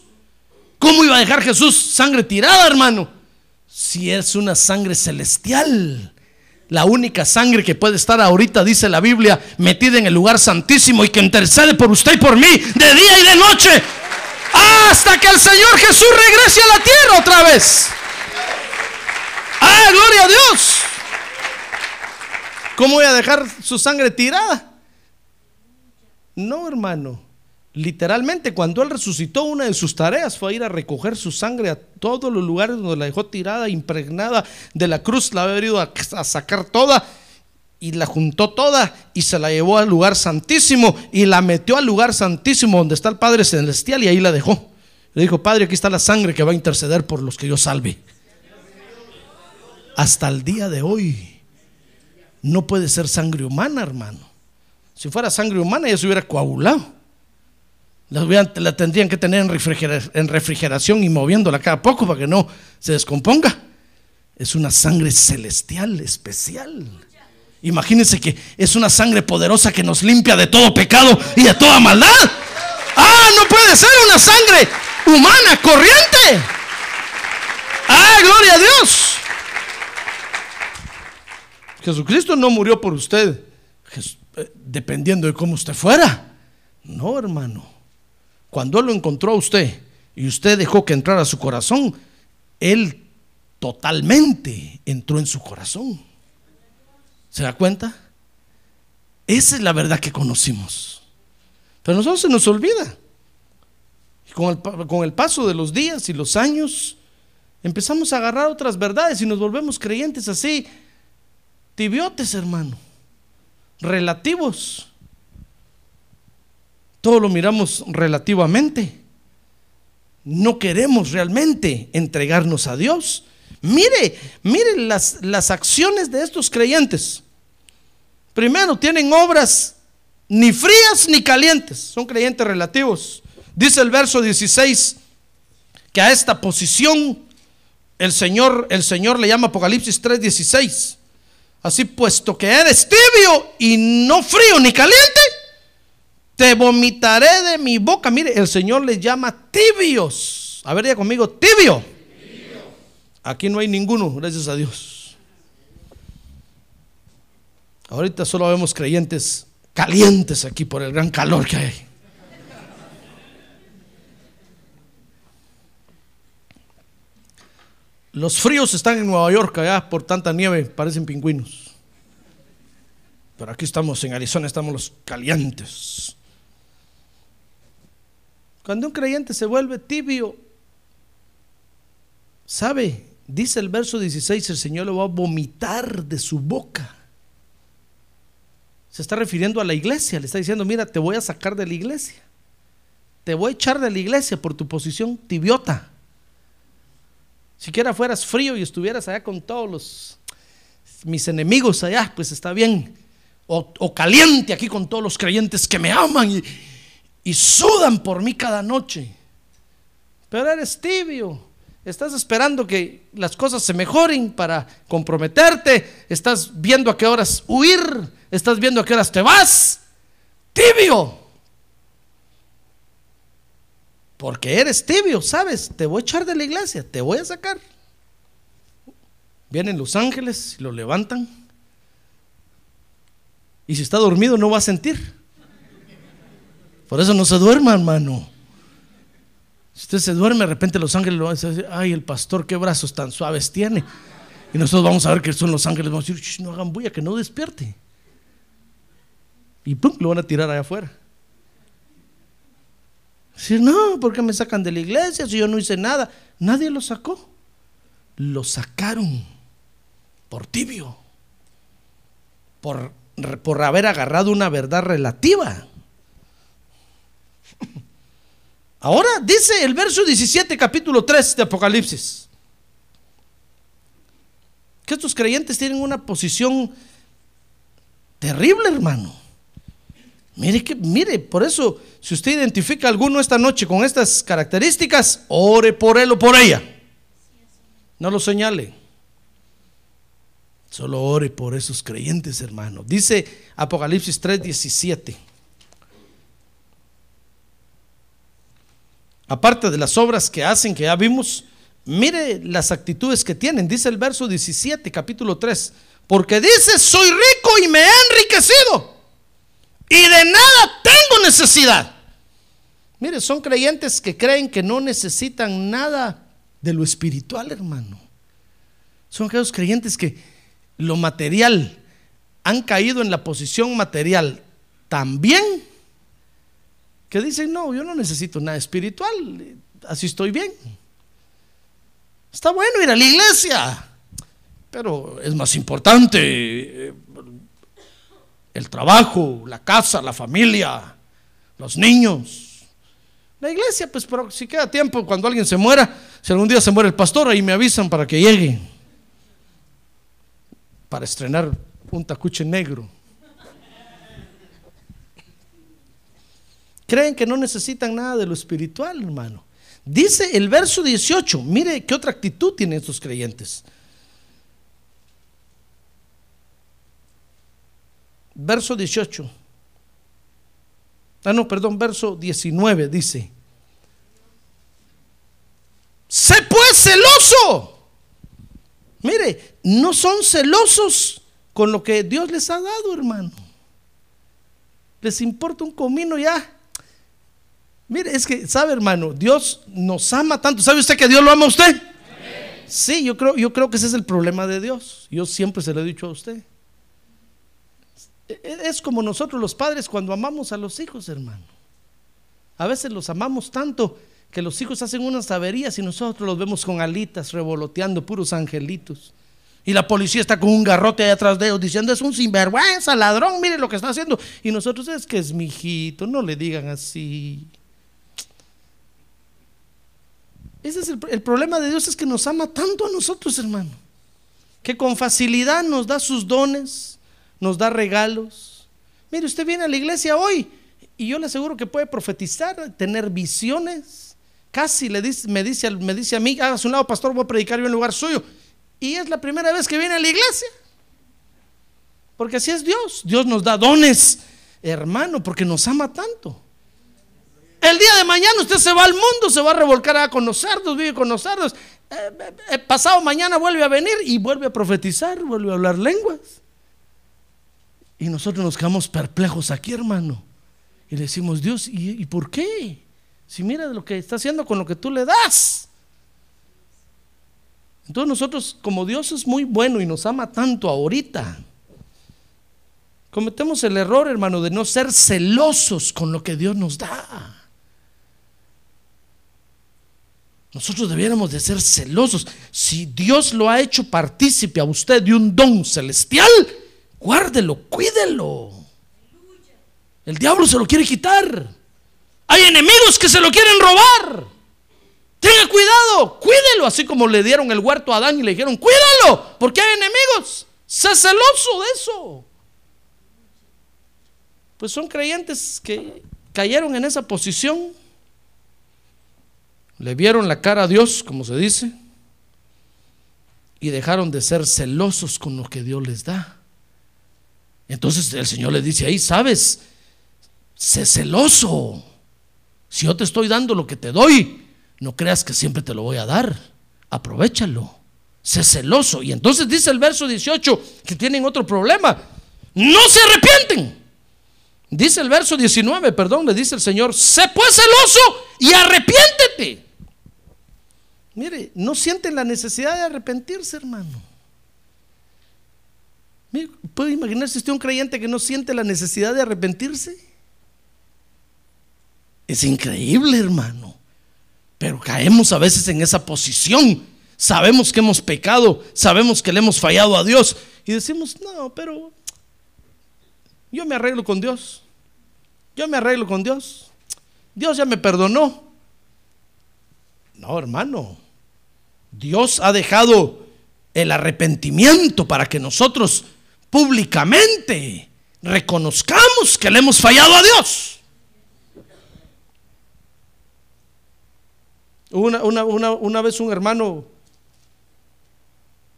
¿Cómo iba a dejar Jesús sangre tirada, hermano? Si es una sangre celestial. La única sangre que puede estar ahorita, dice la Biblia, metida en el lugar santísimo y que intercede por usted y por mí de día y de noche. Hasta que el Señor Jesús regrese a la tierra otra vez. ¡Ah, gloria a Dios! ¿Cómo voy a dejar su sangre tirada? No, hermano. Literalmente, cuando Él resucitó, una de sus tareas fue ir a recoger su sangre a todos los lugares donde la dejó tirada, impregnada de la cruz, la había ido a, a sacar toda y la juntó toda y se la llevó al lugar santísimo y la metió al lugar santísimo donde está el Padre Celestial y ahí la dejó. Le dijo, Padre, aquí está la sangre que va a interceder por los que yo salve. Hasta el día de hoy no puede ser sangre humana, hermano. Si fuera sangre humana ya se hubiera coagulado. La, tendrían que tener en, refrigeración y moviéndola cada poco para que no se descomponga. Es una sangre celestial, especial. Imagínense que es una sangre poderosa que nos limpia de todo pecado y de toda maldad. Ah, no puede ser una sangre humana, corriente. Ah, gloria a Dios. Jesucristo no murió por usted eh, dependiendo de cómo usted fuera. No, hermano. Cuando Él lo encontró a usted y usted dejó que entrara a su corazón, Él totalmente entró en su corazón. ¿Se da cuenta? Esa es la verdad que conocimos. Pero a nosotros se nos olvida. Y con el, con el paso de los días y los años, empezamos a agarrar otras verdades y nos volvemos creyentes así tibiotes, hermano, relativos. Todo lo miramos relativamente. No queremos realmente entregarnos a Dios. Mire, mire las, las acciones de estos creyentes. Primero, tienen obras ni frías ni calientes, son creyentes relativos. Dice el verso 16 que a esta posición el Señor, el Señor le llama Apocalipsis 3:16. Así puesto que eres tibio y no frío ni caliente, te vomitaré de mi boca. Mire, el Señor les llama tibios. A ver, ya conmigo, tibio. Aquí no hay ninguno, gracias a Dios. Ahorita solo vemos creyentes calientes aquí por el gran calor que hay. Los fríos están en Nueva York, allá por tanta nieve, parecen pingüinos. Pero aquí estamos en Arizona, estamos los calientes. Cuando un creyente se vuelve tibio, ¿sabe? Dice el verso 16, el Señor lo va a vomitar de su boca. Se está refiriendo a la iglesia, le está diciendo, mira, te voy a sacar de la iglesia. Te voy a echar de la iglesia por tu posición tibiota. Siquiera fueras frío y estuvieras allá con todos los mis enemigos allá, pues está bien. O, caliente aquí con todos los creyentes que me aman y, y sudan por mí cada noche. Pero eres tibio. Estás esperando que las cosas se mejoren para comprometerte. Estás viendo a qué horas huir. Estás viendo a qué horas te vas. Tibio. Porque eres tibio, ¿sabes? Te voy a echar de la iglesia, te voy a sacar. Vienen los ángeles y lo levantan. Y si está dormido no va a sentir. Por eso no se duerma, hermano. Si usted se duerme, de repente los ángeles lo van a decir, ay, el pastor, qué brazos tan suaves tiene. Y nosotros vamos a ver que son los ángeles, vamos a decir, "Shh, no hagan bulla, que no despierte. Y pum, lo van a tirar allá afuera. Decir, no, ¿por qué me sacan de la iglesia si yo no hice nada? Nadie lo sacó. Lo sacaron por tibio, por, por haber agarrado una verdad relativa. Ahora dice el verso 17, capítulo 3 de Apocalipsis, que estos creyentes tienen una posición terrible, hermano. Mire que, mire, por eso, si usted identifica a alguno esta noche con estas características, ore por él o por ella. No lo señale. Solo ore por esos creyentes, hermano. Dice Apocalipsis 3:17. Aparte de las obras que hacen, que ya vimos, mire las actitudes que tienen. Dice el verso 17, capítulo 3. Porque dice, soy rico y me he enriquecido. Y de nada tengo necesidad. Mire, son creyentes que creen que no necesitan nada de lo espiritual, hermano. Son aquellos creyentes que lo material han caído en la posición material también que dicen, no, yo no necesito nada espiritual, así estoy bien. Está bueno ir a la iglesia, pero es más importante eh, el trabajo, la casa, la familia, los niños. La iglesia, pues, pero si queda tiempo, cuando alguien se muera, si algún día se muere el pastor, ahí me avisan para que llegue, para estrenar un tacuche negro. Creen que no necesitan nada de lo espiritual, hermano. Dice el verso 18, mire qué otra actitud tienen estos creyentes. Verso 18. Ah, no, perdón, verso 19 dice. Sé pues celoso. Mire, no son celosos con lo que Dios les ha dado, hermano. Les importa un comino ya. Mire, es que, ¿sabe, hermano? Dios nos ama tanto. ¿Sabe usted que Dios lo ama a usted? Sí, yo creo, yo creo que ese es el problema de Dios. Yo siempre se lo he dicho a usted. Es como nosotros los padres cuando amamos a los hijos, hermano. A veces los amamos tanto que los hijos hacen unas averías y nosotros los vemos con alitas revoloteando, puros angelitos. Y la policía está con un garrote ahí atrás de ellos diciendo, es un sinvergüenza, ladrón, mire lo que está haciendo. Y nosotros, es que es mi hijito, no le digan así. Ese es el, problema de Dios, es que nos ama tanto a nosotros, hermano. Que con facilidad nos da sus dones, nos da regalos. Mire, usted viene a la iglesia hoy y yo le aseguro que puede profetizar, tener visiones. Casi le dice, me, dice, me dice a mí, haga su lado, pastor, voy a predicar yo en lugar suyo. Y es la primera vez que viene a la iglesia. Porque así es Dios. Dios nos da dones, hermano, porque nos ama tanto. El día de mañana usted se va al mundo, se va a revolcar a conocernos, vive con nosotros. Eh, eh, eh, pasado mañana vuelve a venir y vuelve a profetizar, vuelve a hablar lenguas. Y nosotros nos quedamos perplejos aquí, hermano. Y le decimos, Dios, ¿y, ¿y por qué? Si mira lo que está haciendo con lo que tú le das. Entonces nosotros, como Dios es muy bueno y nos ama tanto ahorita, cometemos el error, hermano, de no ser celosos con lo que Dios nos da. Nosotros debiéramos de ser celosos. Si Dios lo ha hecho partícipe a usted de un don celestial, guárdelo, cuídelo. El diablo se lo quiere quitar. Hay enemigos que se lo quieren robar. Tenga cuidado, cuídelo, así como le dieron el huerto a Adán y le dijeron, cuídalo, porque hay enemigos. Sé celoso de eso. Pues son creyentes que cayeron en esa posición. Le vieron la cara a Dios, como se dice, y dejaron de ser celosos con lo que Dios les da. Entonces el Señor le dice ahí, sabes, sé celoso. Si yo te estoy dando lo que te doy, no creas que siempre te lo voy a dar. Aprovechalo. Sé celoso. Y entonces dice el verso 18 que tienen otro problema. No se arrepienten. Dice el verso 19, perdón, le dice el Señor, sé pues celoso y arrepiéntete. Mire, no sienten la necesidad de arrepentirse, hermano. Mire, ¿Puede imaginarse usted un creyente que no siente la necesidad de arrepentirse? Es increíble, hermano. Pero caemos a veces en esa posición. Sabemos que hemos pecado, sabemos que le hemos fallado a Dios y decimos, no, pero yo me arreglo con Dios. Yo me arreglo con Dios. Dios ya me perdonó. No, hermano. Dios ha dejado el arrepentimiento para que nosotros públicamente reconozcamos que le hemos fallado a Dios. Una, una, una, una vez un hermano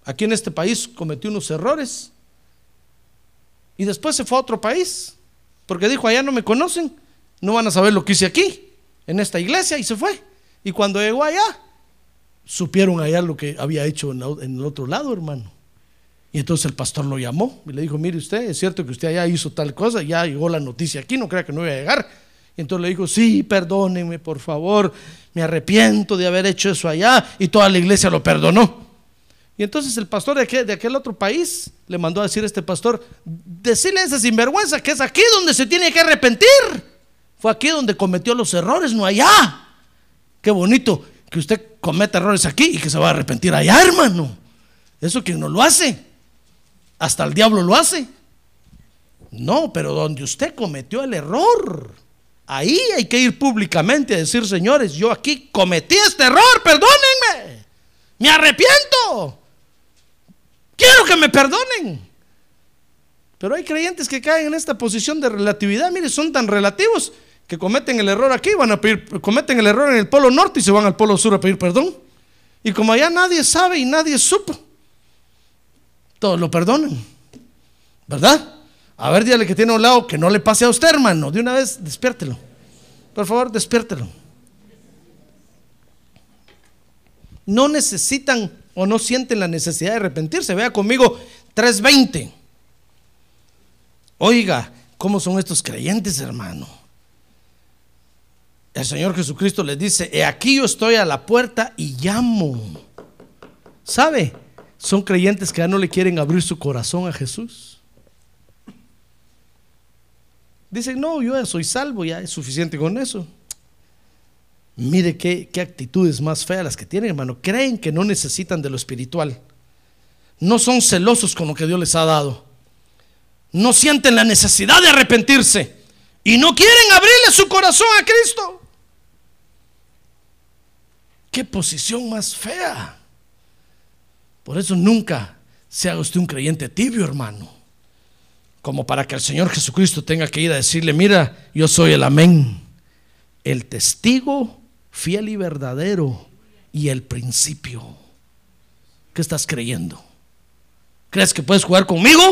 aquí en este país cometió unos errores y después se fue a otro país porque dijo, allá no me conocen, no van a saber lo que hice aquí, en esta iglesia, y se fue. Y cuando llegó allá, supieron allá lo que había hecho en el otro lado, hermano. Y entonces el pastor lo llamó y le dijo, mire usted, es cierto que usted allá hizo tal cosa, ya llegó la noticia aquí, no crea que no iba a llegar. Y entonces le dijo, sí, perdónenme, por favor, me arrepiento de haber hecho eso allá. Y toda la iglesia lo perdonó. Y entonces el pastor de aquel, otro país le mandó a decir a este pastor, decirle a ese sinvergüenza que es aquí donde se tiene que arrepentir. Fue aquí donde cometió los errores, no allá. Qué bonito que usted cometa errores aquí y que se va a arrepentir allá, hermano. Eso quien no lo hace. Hasta el diablo lo hace. No, pero donde usted cometió el error, ahí hay que ir públicamente a decir, señores, yo aquí cometí este error, perdónenme. Me arrepiento. Quiero que me perdonen. Pero hay creyentes que caen en esta posición de relatividad. Mire, son tan relativos que cometen el error aquí, van a pedir, cometen el error en el polo norte y se van al polo sur a pedir perdón. Y como allá nadie sabe y nadie supo, todos lo perdonan. ¿Verdad? A ver, dígale que tiene a un lado que no le pase a usted, hermano. De una vez, despiértelo. Por favor, despiértelo. No necesitan o no sienten la necesidad de arrepentirse. Vea conmigo 3.20. Oiga, ¿cómo son estos creyentes, hermano? El Señor Jesucristo les dice, he aquí yo estoy a la puerta y llamo. ¿Sabe? Son creyentes que ya no le quieren abrir su corazón a Jesús. Dicen, no, yo ya soy salvo, ya es suficiente con eso. Mire qué, actitudes más feas las que tienen, hermano. Creen que no necesitan de lo espiritual. No son celosos con lo que Dios les ha dado. No sienten la necesidad de arrepentirse. Y no quieren abrirle su corazón a Cristo. Qué posición más fea. Por eso nunca se haga usted un creyente tibio, hermano. Como para que el Señor Jesucristo tenga que ir a decirle, mira, yo soy el amén, el testigo fiel y verdadero y el principio. ¿Qué estás creyendo? ¿Crees que puedes jugar conmigo?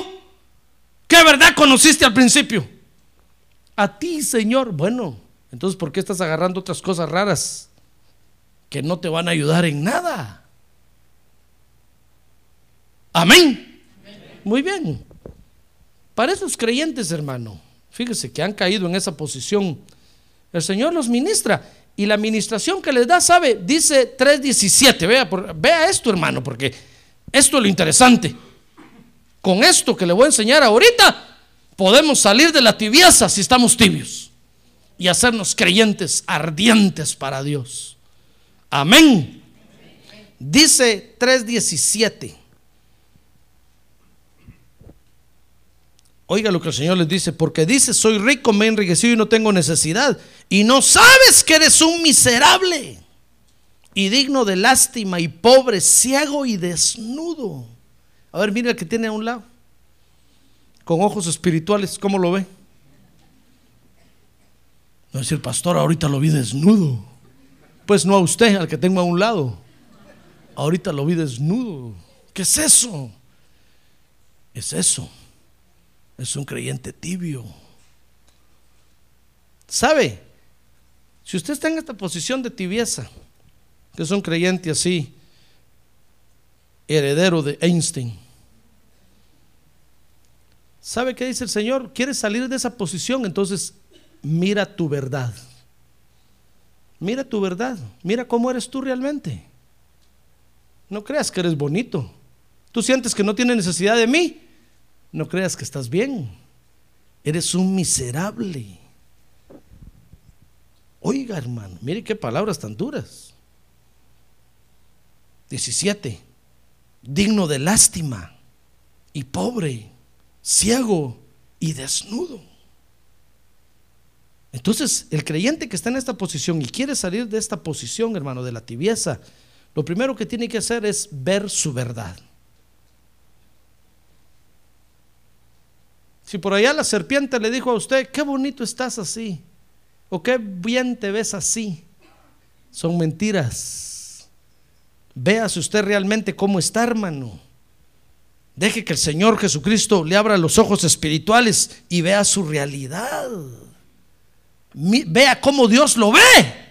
¿Qué verdad conociste al principio? A ti, Señor. Bueno, entonces ¿por qué estás agarrando otras cosas raras que no te van a ayudar en nada? Amén. Muy bien. Para esos creyentes, hermano, fíjese que han caído en esa posición. El Señor los ministra y la administración que les da, ¿sabe? Dice 3.17. Vea, vea esto, hermano, porque esto es lo interesante. Con esto que le voy a enseñar ahorita, podemos salir de la tibieza si estamos tibios y hacernos creyentes ardientes para Dios. Amén. Dice 3.17. Oiga lo que el Señor les dice, porque dice, soy rico, me he enriquecido y no tengo necesidad. Y no sabes que eres un miserable y digno de lástima y pobre, ciego y desnudo. A ver, mira el que tiene a un lado, con ojos espirituales, ¿cómo lo ve? No es pastor, ahorita lo vi desnudo. Pues no a usted, al que tengo a un lado. Ahorita lo vi desnudo. ¿Qué es eso? Es eso es un creyente tibio. ¿Sabe? Si usted está en esta posición de tibieza, que es un creyente así, heredero de Einstein, ¿sabe qué dice el Señor? ¿Quieres salir de esa posición? Entonces mira tu verdad. Mira tu verdad. Mira cómo eres tú realmente. No creas que eres bonito. Tú sientes que no tienes necesidad de mí. No creas que estás bien. Eres un miserable. Oiga, hermano, mire qué palabras tan duras. 17. Digno de lástima y pobre, ciego y desnudo. Entonces, el creyente que está en esta posición y quiere salir de esta posición, hermano, de la tibieza, lo primero que tiene que hacer es ver su verdad. Si por allá la serpiente le dijo a usted, qué bonito estás así, o qué bien te ves así, son mentiras. Véase usted realmente cómo está, hermano. Deje que el Señor Jesucristo le abra los ojos espirituales y vea su realidad. Vea cómo Dios lo ve.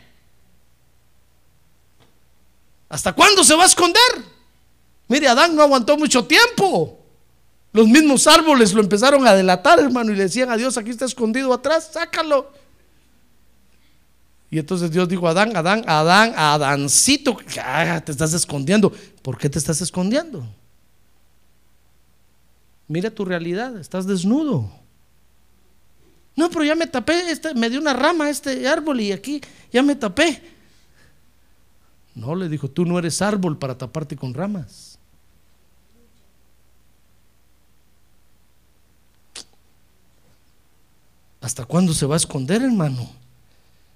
¿Hasta cuándo se va a esconder? Mire, Adán no aguantó mucho tiempo. Los mismos árboles lo empezaron a delatar, hermano, y le decían a Dios, aquí está escondido atrás, sácalo. Y entonces Dios dijo, Adán, Adán, Adán, Adancito, ah, te estás escondiendo. ¿Por qué te estás escondiendo? Mira tu realidad, estás desnudo. No, pero ya me tapé, este, me dio una rama este árbol y aquí ya me tapé. No, le dijo, tú no eres árbol para taparte con ramas. ¿Hasta cuándo se va a esconder, hermano?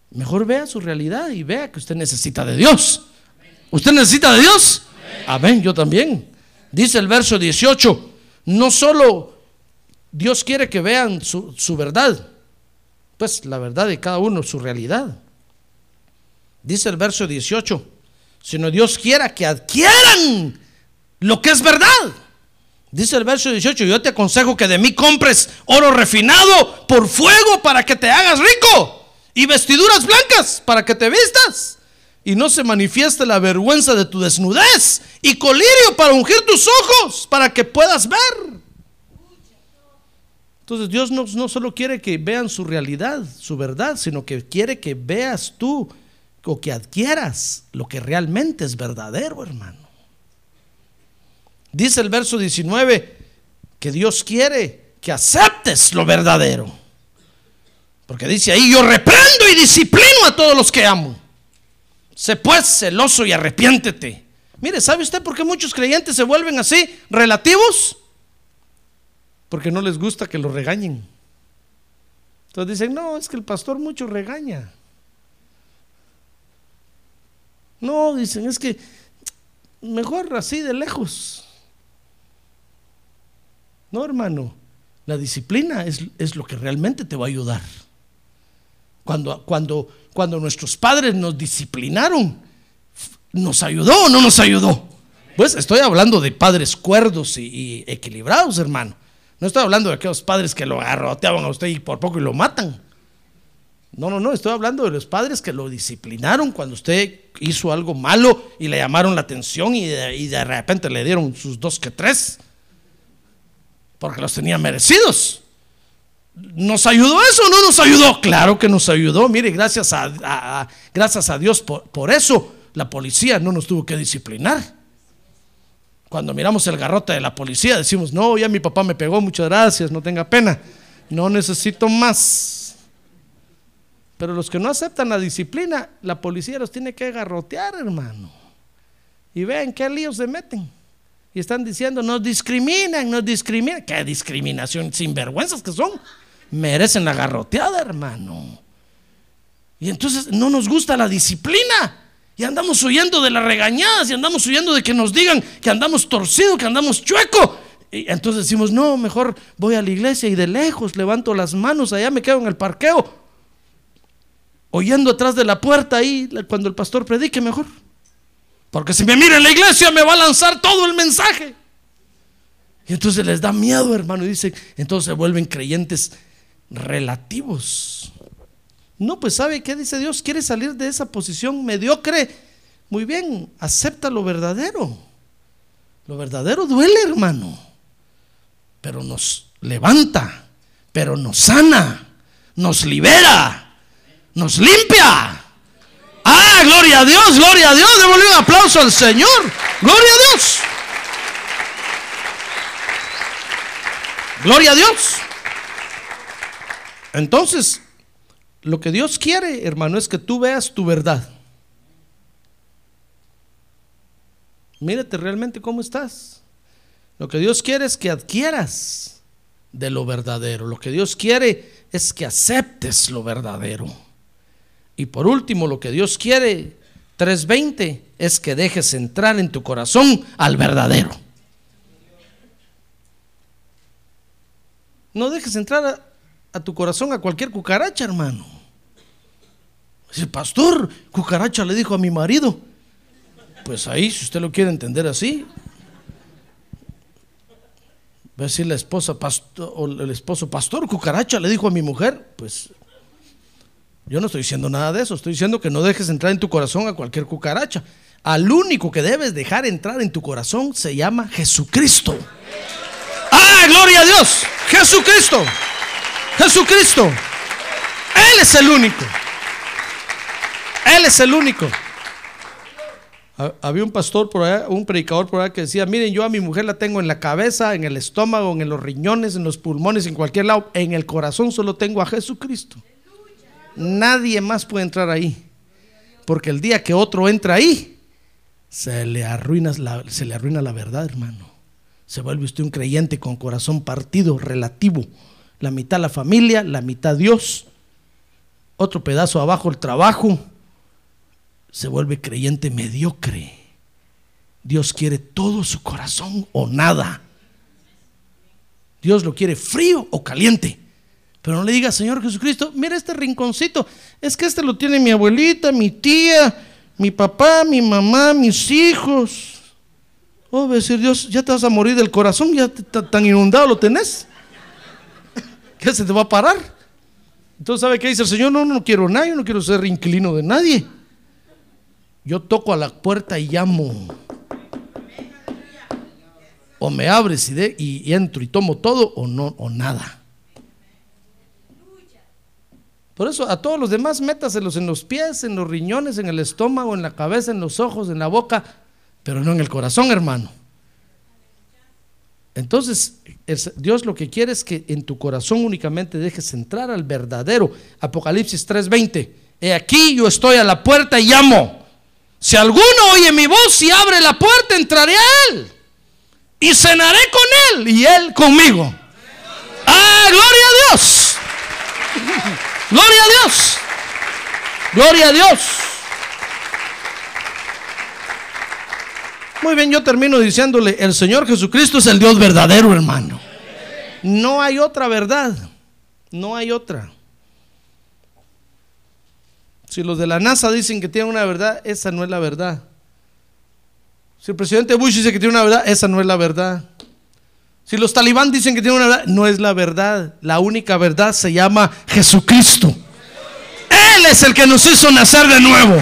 Mejor vea su realidad y vea que usted necesita de Dios. ¿Usted necesita de Dios? Amén, yo también. Dice el verso 18, no solo Dios quiere que vean su, verdad, pues la verdad de cada uno, su realidad. Dice el verso 18, sino Dios quiera que adquieran lo que es verdad. Dice el verso 18, yo te aconsejo que de mí compres oro refinado por fuego para que te hagas rico y vestiduras blancas para que te vistas y no se manifieste la vergüenza de tu desnudez y colirio para ungir tus ojos para que puedas ver. Entonces Dios no, solo quiere que vean su realidad, su verdad, sino que quiere que veas tú o que adquieras lo que realmente es verdadero, hermano. Dice el verso 19 que Dios quiere que aceptes lo verdadero. Porque dice ahí, yo reprendo y disciplino a todos los que amo. Sé pues celoso y arrepiéntete. Mire, ¿sabe usted por qué muchos creyentes se vuelven así, relativos? Porque no les gusta que los regañen. Entonces dicen, no, es que el pastor mucho regaña. No, dicen, es que mejor así de lejos. No, hermano, la disciplina es, es, lo que realmente te va a ayudar. Cuando, cuando, cuando nuestros padres nos disciplinaron, ¿nos ayudó o no nos ayudó? Pues estoy hablando de padres cuerdos y, y equilibrados, hermano. No estoy hablando de aquellos padres que lo agarroteaban a usted y por poco y lo matan. No, no, no, estoy hablando de los padres que lo disciplinaron cuando usted hizo algo malo y le llamaron la atención y de, y de repente le dieron sus dos que tres porque los tenía merecidos. ¿Nos ayudó eso o no nos ayudó? Claro que nos ayudó. Mire, gracias a, a, gracias a Dios por, por, eso la policía no nos tuvo que disciplinar. Cuando miramos el garrote de la policía decimos, no, ya mi papá me pegó, muchas gracias, no tenga pena. No necesito más. Pero los que no aceptan la disciplina, la policía los tiene que garrotear, hermano. Y vean qué líos se meten. Y están diciendo, nos discriminan, nos discriminan. ¿Qué discriminación? Sinvergüenzas que son. Merecen la garroteada, hermano. Y entonces no nos gusta la disciplina. Y andamos huyendo de las regañadas y andamos huyendo de que nos digan que andamos torcido, que andamos chueco. Y entonces decimos, no, mejor voy a la iglesia y de lejos levanto las manos, allá me quedo en el parqueo, oyendo atrás de la puerta ahí cuando el pastor predique mejor. Porque si me mira en la iglesia me va a lanzar todo el mensaje. Y entonces les da miedo, hermano. Y dicen, entonces se vuelven creyentes relativos. No, pues ¿sabe qué dice Dios? Quiere salir de esa posición mediocre. Muy bien, acepta lo verdadero. Lo verdadero duele, hermano, pero nos levanta, pero nos sana, nos libera, nos limpia. Ah, gloria a Dios, gloria a Dios. Démosle un aplauso al Señor. Gloria a Dios. Gloria a Dios. Entonces, lo que Dios quiere, hermano, es que tú veas tu verdad. Mírate realmente cómo estás. Lo que Dios quiere es que adquieras de lo verdadero. Lo que Dios quiere es que aceptes lo verdadero. Y por último, lo que Dios quiere, 3.20, es que dejes entrar en tu corazón al verdadero. No dejes entrar a, tu corazón a cualquier cucaracha, hermano. Dice, pastor, cucaracha le dijo a mi marido. Pues ahí, si usted lo quiere entender así, va a decir la esposa, pastor, o el esposo, pastor, cucaracha le dijo a mi mujer. Pues yo no estoy diciendo nada de eso, estoy diciendo que no dejes entrar en tu corazón a cualquier cucaracha. Al único que debes dejar entrar en tu corazón se llama Jesucristo. ¡Ah, gloria a Dios! Jesucristo. Jesucristo. Él es el único. Él es el único. Había un pastor por allá, un predicador por allá que decía, miren, yo a mi mujer la tengo en la cabeza, en el estómago, en los riñones, en los pulmones, en cualquier lado. En el corazón solo tengo a Jesucristo. Nadie más puede entrar ahí. Porque el día que otro entra ahí, se le arruina la, se le arruina la verdad, hermano. Se vuelve usted un creyente con corazón partido, relativo. La mitad la familia, la mitad Dios. Otro pedazo abajo el trabajo. Se vuelve creyente mediocre. Dios quiere todo su corazón o nada. Dios lo quiere frío o caliente. Pero no le diga, Señor Jesucristo, mira este rinconcito. Es que este lo tiene mi abuelita, mi tía, mi papá, mi mamá, mis hijos. Oh, decir Dios, ya te vas a morir del corazón, ya tan inundado lo tenés. ¿Qué se te va a parar? Entonces, ¿sabe qué dice el Señor? No, no quiero nada, yo no quiero ser inquilino de nadie. Yo toco a la puerta y llamo. O me abres y, y entro y tomo todo o no, o nada. Por eso a todos los demás métaselos en los pies, en los riñones, en el estómago, en la cabeza, en los ojos, en la boca, pero no en el corazón, hermano. Entonces, Dios lo que quiere es que en tu corazón únicamente dejes entrar al verdadero. Apocalipsis 3:20. He aquí yo estoy a la puerta y llamo. Si alguno oye mi voz y abre la puerta, entraré a él. Y cenaré con él y él conmigo. ¡Ah, gloria a Dios! Gloria a Dios. Gloria a Dios. Muy bien, yo termino diciéndole, el Señor Jesucristo es el Dios verdadero, hermano. No hay otra verdad. No hay otra. Si los de la NASA dicen que tienen una verdad, esa no es la verdad. Si el presidente Bush dice que tiene una verdad, esa no es la verdad. Si los talibán dicen que tienen una verdad, no es la verdad. La única verdad se llama Jesucristo. Él es el que nos hizo nacer de nuevo.